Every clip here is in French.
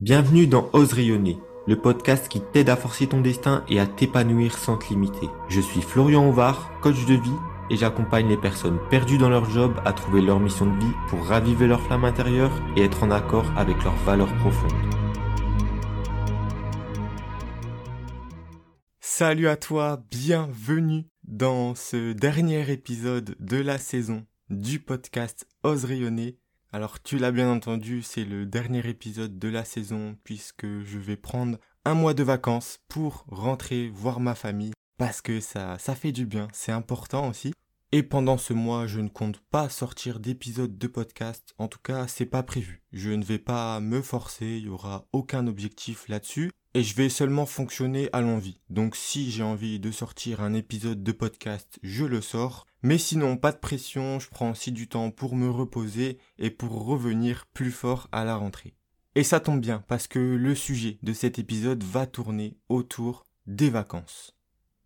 Bienvenue dans Ose rayonner, le podcast qui t'aide à forcer ton destin et à t'épanouir sans te limiter. Je suis Florian Ovar, coach de vie, et j'accompagne les personnes perdues dans leur job à trouver leur mission de vie pour raviver leur flamme intérieure et être en accord avec leurs valeurs profondes. Salut à toi, bienvenue dans ce dernier épisode de la saison du podcast Ose rayonner alors tu l'as bien entendu, c'est le dernier épisode de la saison puisque je vais prendre un mois de vacances pour rentrer voir ma famille parce que ça, ça fait du bien, c'est important aussi. Et pendant ce mois, je ne compte pas sortir d'épisode de podcast. En tout cas, c'est pas prévu. Je ne vais pas me forcer, il y aura aucun objectif là-dessus et je vais seulement fonctionner à l'envie. Donc si j'ai envie de sortir un épisode de podcast, je le sors. Mais sinon, pas de pression, je prends aussi du temps pour me reposer et pour revenir plus fort à la rentrée. Et ça tombe bien parce que le sujet de cet épisode va tourner autour des vacances.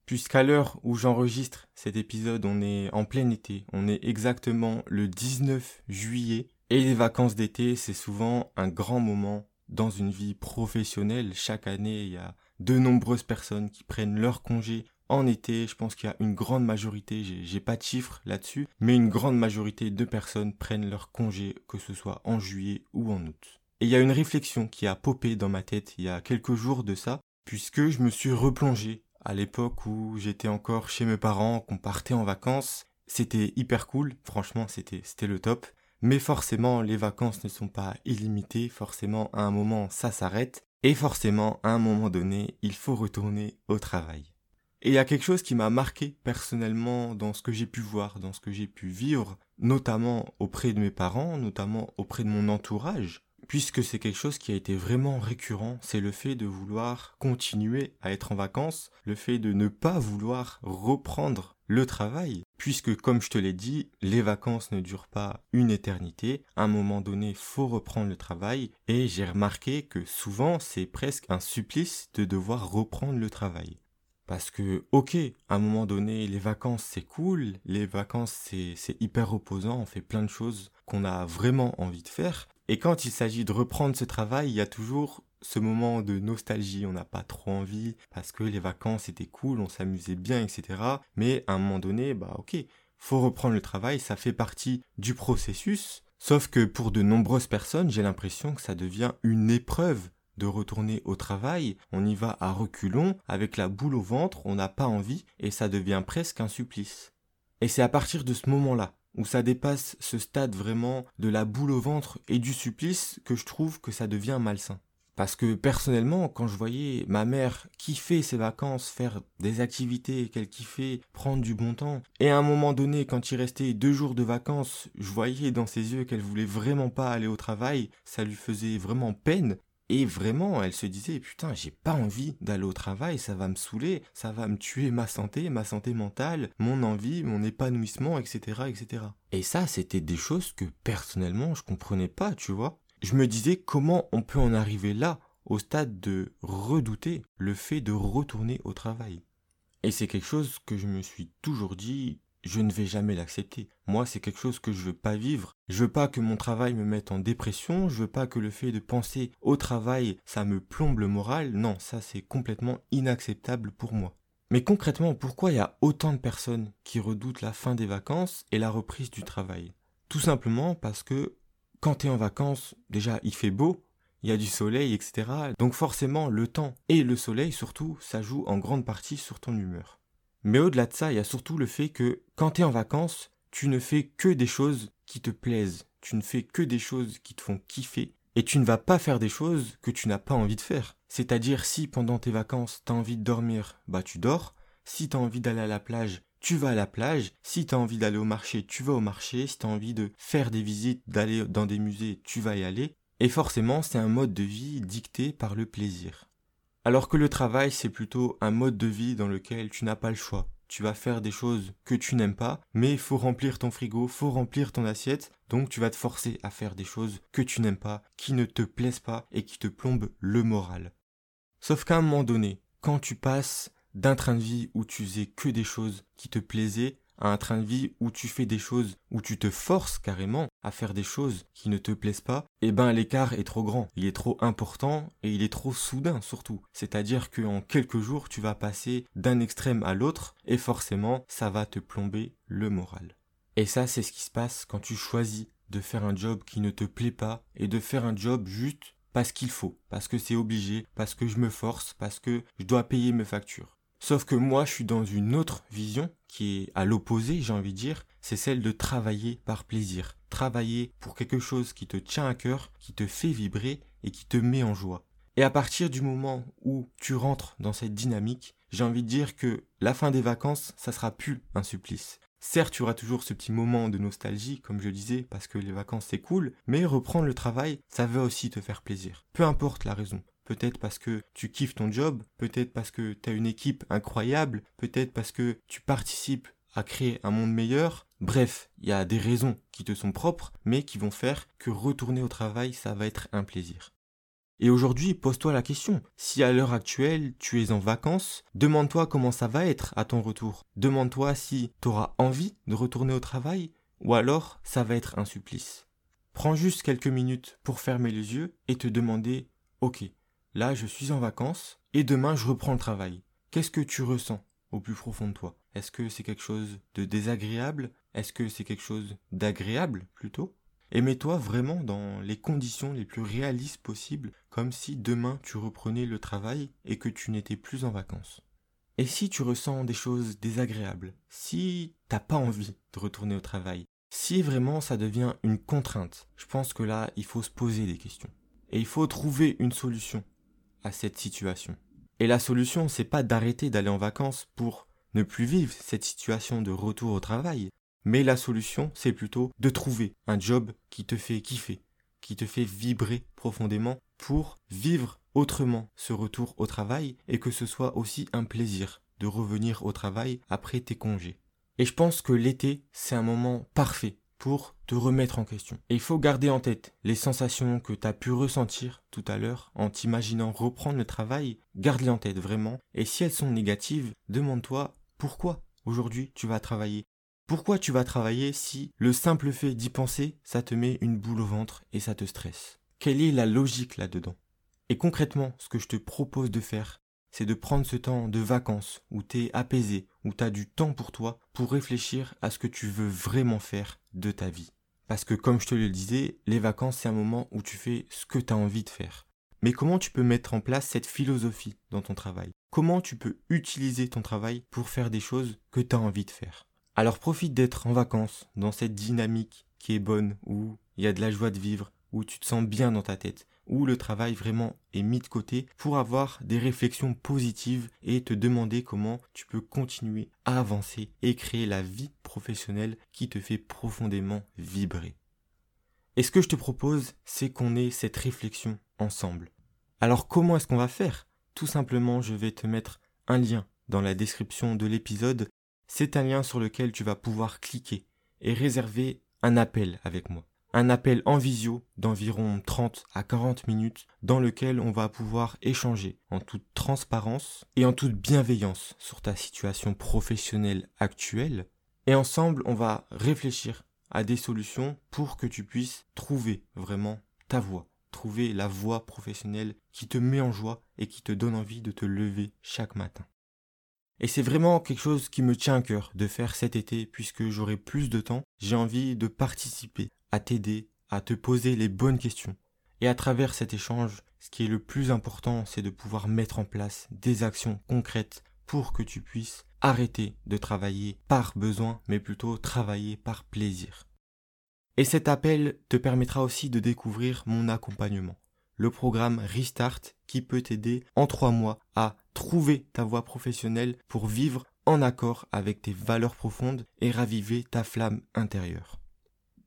Puisqu'à l'heure où j'enregistre cet épisode, on est en plein été, on est exactement le 19 juillet, et les vacances d'été, c'est souvent un grand moment dans une vie professionnelle. Chaque année, il y a de nombreuses personnes qui prennent leur congé en été. Je pense qu'il y a une grande majorité, j'ai pas de chiffres là-dessus, mais une grande majorité de personnes prennent leur congé, que ce soit en juillet ou en août. Et il y a une réflexion qui a popé dans ma tête il y a quelques jours de ça, puisque je me suis replongé à l'époque où j'étais encore chez mes parents, qu'on partait en vacances. C'était hyper cool, franchement c'était c'était le top. Mais forcément, les vacances ne sont pas illimitées, forcément à un moment ça s'arrête, et forcément à un moment donné il faut retourner au travail. Et il y a quelque chose qui m'a marqué personnellement dans ce que j'ai pu voir, dans ce que j'ai pu vivre, notamment auprès de mes parents, notamment auprès de mon entourage, puisque c'est quelque chose qui a été vraiment récurrent, c'est le fait de vouloir continuer à être en vacances, le fait de ne pas vouloir reprendre le travail, puisque comme je te l'ai dit, les vacances ne durent pas une éternité, à un moment donné, faut reprendre le travail, et j'ai remarqué que souvent c'est presque un supplice de devoir reprendre le travail. Parce que, ok, à un moment donné, les vacances c'est cool, les vacances c'est hyper reposant, on fait plein de choses qu'on a vraiment envie de faire, et quand il s'agit de reprendre ce travail, il y a toujours ce moment de nostalgie, on n'a pas trop envie, parce que les vacances étaient cool, on s'amusait bien, etc. Mais à un moment donné, bah ok, faut reprendre le travail, ça fait partie du processus. Sauf que pour de nombreuses personnes, j'ai l'impression que ça devient une épreuve de retourner au travail, on y va à reculons, avec la boule au ventre, on n'a pas envie, et ça devient presque un supplice. Et c'est à partir de ce moment-là où ça dépasse ce stade vraiment de la boule au ventre et du supplice que je trouve que ça devient malsain. Parce que personnellement, quand je voyais ma mère kiffer ses vacances, faire des activités qu'elle kiffait, prendre du bon temps, et à un moment donné, quand il restait deux jours de vacances, je voyais dans ses yeux qu'elle voulait vraiment pas aller au travail, ça lui faisait vraiment peine, et vraiment, elle se disait, putain, j'ai pas envie d'aller au travail, ça va me saouler, ça va me tuer ma santé, ma santé mentale, mon envie, mon épanouissement, etc., etc. Et ça, c'était des choses que personnellement, je comprenais pas, tu vois. Je me disais comment on peut en arriver là, au stade de redouter le fait de retourner au travail? Et c'est quelque chose que je me suis toujours dit, je ne vais jamais l'accepter. Moi, c'est quelque chose que je veux pas vivre. Je veux pas que mon travail me mette en dépression, je veux pas que le fait de penser au travail, ça me plombe le moral. Non, ça c'est complètement inacceptable pour moi. Mais concrètement, pourquoi il y a autant de personnes qui redoutent la fin des vacances et la reprise du travail? Tout simplement parce que quand tu es en vacances, déjà il fait beau, il y a du soleil, etc. Donc forcément, le temps et le soleil surtout, ça joue en grande partie sur ton humeur. Mais au-delà de ça, il y a surtout le fait que quand tu es en vacances, tu ne fais que des choses qui te plaisent, tu ne fais que des choses qui te font kiffer, et tu ne vas pas faire des choses que tu n'as pas envie de faire. C'est-à-dire si pendant tes vacances, tu as envie de dormir, bah tu dors, si tu as envie d'aller à la plage, tu vas à la plage, si tu as envie d'aller au marché, tu vas au marché, si tu as envie de faire des visites, d'aller dans des musées, tu vas y aller, et forcément c'est un mode de vie dicté par le plaisir. Alors que le travail, c'est plutôt un mode de vie dans lequel tu n'as pas le choix. Tu vas faire des choses que tu n'aimes pas, mais il faut remplir ton frigo, faut remplir ton assiette, donc tu vas te forcer à faire des choses que tu n'aimes pas, qui ne te plaisent pas et qui te plombent le moral. Sauf qu'à un moment donné, quand tu passes d'un train de vie où tu faisais que des choses qui te plaisaient à un train de vie où tu fais des choses où tu te forces carrément à faire des choses qui ne te plaisent pas, eh ben l'écart est trop grand, il est trop important et il est trop soudain surtout. C'est-à-dire qu'en quelques jours, tu vas passer d'un extrême à l'autre et forcément, ça va te plomber le moral. Et ça, c'est ce qui se passe quand tu choisis de faire un job qui ne te plaît pas et de faire un job juste parce qu'il faut, parce que c'est obligé, parce que je me force, parce que je dois payer mes factures. Sauf que moi, je suis dans une autre vision qui est à l'opposé, j'ai envie de dire, c'est celle de travailler par plaisir. Travailler pour quelque chose qui te tient à cœur, qui te fait vibrer et qui te met en joie. Et à partir du moment où tu rentres dans cette dynamique, j'ai envie de dire que la fin des vacances, ça sera plus un supplice. Certes, tu auras toujours ce petit moment de nostalgie, comme je disais, parce que les vacances c'est cool, mais reprendre le travail, ça va aussi te faire plaisir. Peu importe la raison. Peut-être parce que tu kiffes ton job, peut-être parce que tu as une équipe incroyable, peut-être parce que tu participes à créer un monde meilleur. Bref, il y a des raisons qui te sont propres, mais qui vont faire que retourner au travail, ça va être un plaisir. Et aujourd'hui, pose-toi la question. Si à l'heure actuelle, tu es en vacances, demande-toi comment ça va être à ton retour. Demande-toi si tu auras envie de retourner au travail, ou alors ça va être un supplice. Prends juste quelques minutes pour fermer les yeux et te demander, ok, là je suis en vacances et demain je reprends le travail. Qu'est-ce que tu ressens au plus profond de toi? Est-ce que c'est quelque chose de désagréable? Est-ce que c'est quelque chose d'agréable plutôt? Et mets-toi vraiment dans les conditions les plus réalistes possibles, comme si demain tu reprenais le travail et que tu n'étais plus en vacances. Et si tu ressens des choses désagréables, si t'as pas envie de retourner au travail, si vraiment ça devient une contrainte, je pense que là, il faut se poser des questions. Et il faut trouver une solution cette situation. Et la solution, c'est pas d'arrêter d'aller en vacances pour ne plus vivre cette situation de retour au travail, mais la solution, c'est plutôt de trouver un job qui te fait kiffer, qui te fait vibrer profondément pour vivre autrement ce retour au travail et que ce soit aussi un plaisir de revenir au travail après tes congés. Et je pense que l'été, c'est un moment parfait pour te remettre en question. Et il faut garder en tête les sensations que tu as pu ressentir tout à l'heure en t'imaginant reprendre le travail, garde-les en tête vraiment. Et si elles sont négatives, demande-toi pourquoi aujourd'hui tu vas travailler. Pourquoi tu vas travailler si le simple fait d'y penser, ça te met une boule au ventre et ça te stresse? Quelle est la logique là-dedans? Et concrètement, ce que je te propose de faire, c'est de prendre ce temps de vacances où tu es apaisé, où tu as du temps pour toi, pour réfléchir à ce que tu veux vraiment faire de ta vie. Parce que comme je te le disais, les vacances c'est un moment où tu fais ce que tu as envie de faire. Mais comment tu peux mettre en place cette philosophie dans ton travail? Comment tu peux utiliser ton travail pour faire des choses que tu as envie de faire? Alors profite d'être en vacances, dans cette dynamique qui est bonne, où il y a de la joie de vivre, où tu te sens bien dans ta tête, où le travail vraiment est mis de côté pour avoir des réflexions positives et te demander comment tu peux continuer à avancer et créer la vie professionnelle qui te fait profondément vibrer. Et ce que je te propose, c'est qu'on ait cette réflexion ensemble. Alors comment est-ce qu'on va faire? Tout simplement, je vais te mettre un lien dans la description de l'épisode. C'est un lien sur lequel tu vas pouvoir cliquer et réserver un appel avec moi un appel en visio d'environ 30 à 40 minutes dans lequel on va pouvoir échanger en toute transparence et en toute bienveillance sur ta situation professionnelle actuelle. Et ensemble, on va réfléchir à des solutions pour que tu puisses trouver vraiment ta voie, trouver la voie professionnelle qui te met en joie et qui te donne envie de te lever chaque matin. Et c'est vraiment quelque chose qui me tient à cœur de faire cet été puisque j'aurai plus de temps. J'ai envie de participer à t'aider à te poser les bonnes questions. Et à travers cet échange, ce qui est le plus important, c'est de pouvoir mettre en place des actions concrètes pour que tu puisses arrêter de travailler par besoin, mais plutôt travailler par plaisir. Et cet appel te permettra aussi de découvrir mon accompagnement, le programme Restart qui peut t'aider en trois mois à trouver ta voie professionnelle pour vivre en accord avec tes valeurs profondes et raviver ta flamme intérieure.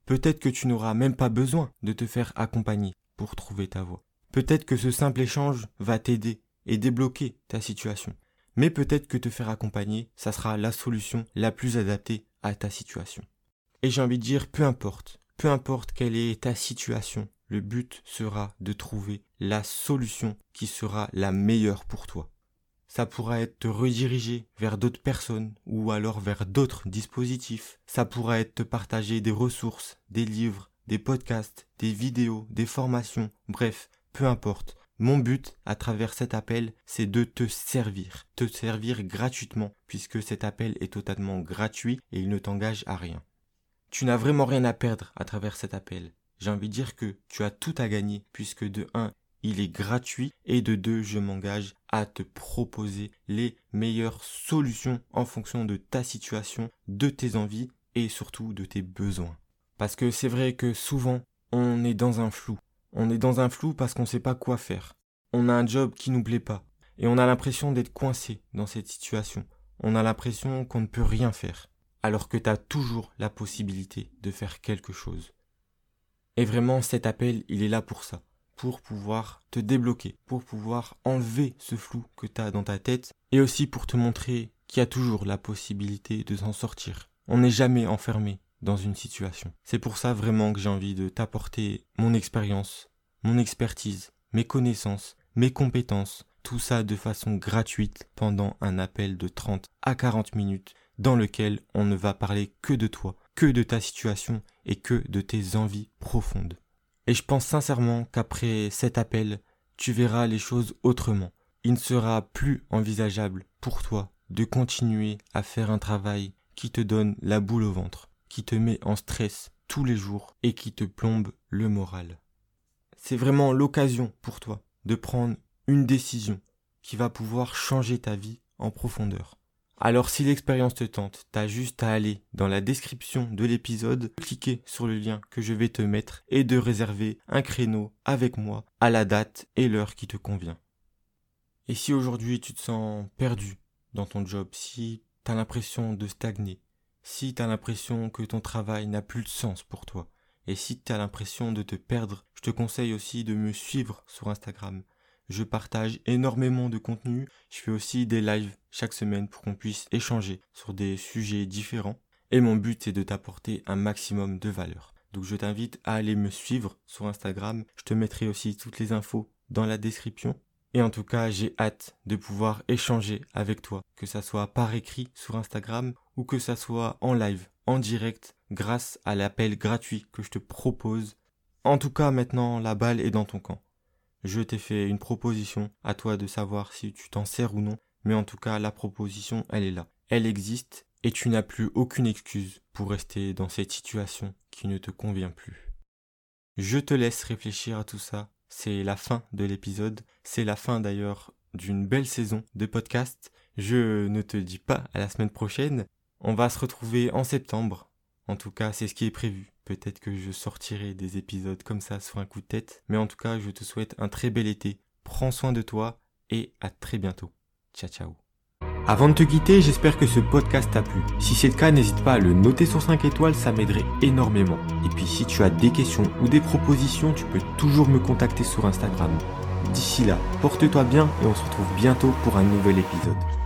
Peut-être que tu n'auras même pas besoin de te faire accompagner pour trouver ta voie. Peut-être que ce simple échange va t'aider et débloquer ta situation. Mais peut-être que te faire accompagner, ça sera la solution la plus adaptée à ta situation. Et j'ai envie de dire, peu importe, peu importe quelle est ta situation, le but sera de trouver la solution qui sera la meilleure pour toi ça pourra être te rediriger vers d'autres personnes ou alors vers d'autres dispositifs. Ça pourra être te partager des ressources, des livres, des podcasts, des vidéos, des formations, bref, peu importe. Mon but à travers cet appel, c'est de te servir, te servir gratuitement, puisque cet appel est totalement gratuit et il ne t'engage à rien. Tu n'as vraiment rien à perdre à travers cet appel. J'ai envie de dire que tu as tout à gagner, puisque de 1, il est gratuit, et de 2, je m'engage à te proposer les meilleures solutions en fonction de ta situation, de tes envies et surtout de tes besoins. Parce que c'est vrai que souvent, on est dans un flou. On est dans un flou parce qu'on ne sait pas quoi faire. On a un job qui nous plaît pas. Et on a l'impression d'être coincé dans cette situation. On a l'impression qu'on ne peut rien faire. Alors que tu as toujours la possibilité de faire quelque chose. Et vraiment, cet appel, il est là pour ça. Pour pouvoir te débloquer. Pour pouvoir enlever ce flou que tu as dans ta tête. Et aussi pour te montrer qu'il y a toujours la possibilité de s'en sortir. On n'est jamais enfermé dans une situation. C'est pour ça vraiment que j'ai envie de t'apporter mon expérience, mon expertise, mes connaissances, mes compétences, tout ça de façon gratuite pendant un appel de 30 à 40 minutes dans lequel on ne va parler que de toi, que de ta situation et que de tes envies profondes. Et je pense sincèrement qu'après cet appel, tu verras les choses autrement. Il ne sera plus envisageable pour toi de continuer à faire un travail qui te donne la boule au ventre qui te met en stress tous les jours et qui te plombe le moral. C'est vraiment l'occasion pour toi de prendre une décision qui va pouvoir changer ta vie en profondeur. Alors si l'expérience te tente, t'as juste à aller dans la description de l'épisode, cliquer sur le lien que je vais te mettre et de réserver un créneau avec moi à la date et l'heure qui te convient. Et si aujourd'hui tu te sens perdu dans ton job, si t'as l'impression de stagner, si tu as l'impression que ton travail n'a plus de sens pour toi, et si tu as l'impression de te perdre, je te conseille aussi de me suivre sur Instagram. Je partage énormément de contenu, je fais aussi des lives chaque semaine pour qu'on puisse échanger sur des sujets différents, et mon but c'est de t'apporter un maximum de valeur. Donc je t'invite à aller me suivre sur Instagram, je te mettrai aussi toutes les infos dans la description. Et en tout cas, j'ai hâte de pouvoir échanger avec toi, que ça soit par écrit sur Instagram ou que ça soit en live, en direct, grâce à l'appel gratuit que je te propose. En tout cas, maintenant, la balle est dans ton camp. Je t'ai fait une proposition, à toi de savoir si tu t'en sers ou non, mais en tout cas, la proposition, elle est là. Elle existe et tu n'as plus aucune excuse pour rester dans cette situation qui ne te convient plus. Je te laisse réfléchir à tout ça. C'est la fin de l'épisode. C'est la fin d'ailleurs d'une belle saison de podcast. Je ne te dis pas à la semaine prochaine, on va se retrouver en septembre. En tout cas, c'est ce qui est prévu. Peut-être que je sortirai des épisodes comme ça sur un coup de tête. Mais en tout cas, je te souhaite un très bel été. Prends soin de toi et à très bientôt. Ciao ciao. Avant de te quitter, j'espère que ce podcast t'a plu. Si c'est le cas, n'hésite pas à le noter sur 5 étoiles, ça m'aiderait énormément. Et puis si tu as des questions ou des propositions, tu peux toujours me contacter sur Instagram. D'ici là, porte-toi bien et on se retrouve bientôt pour un nouvel épisode.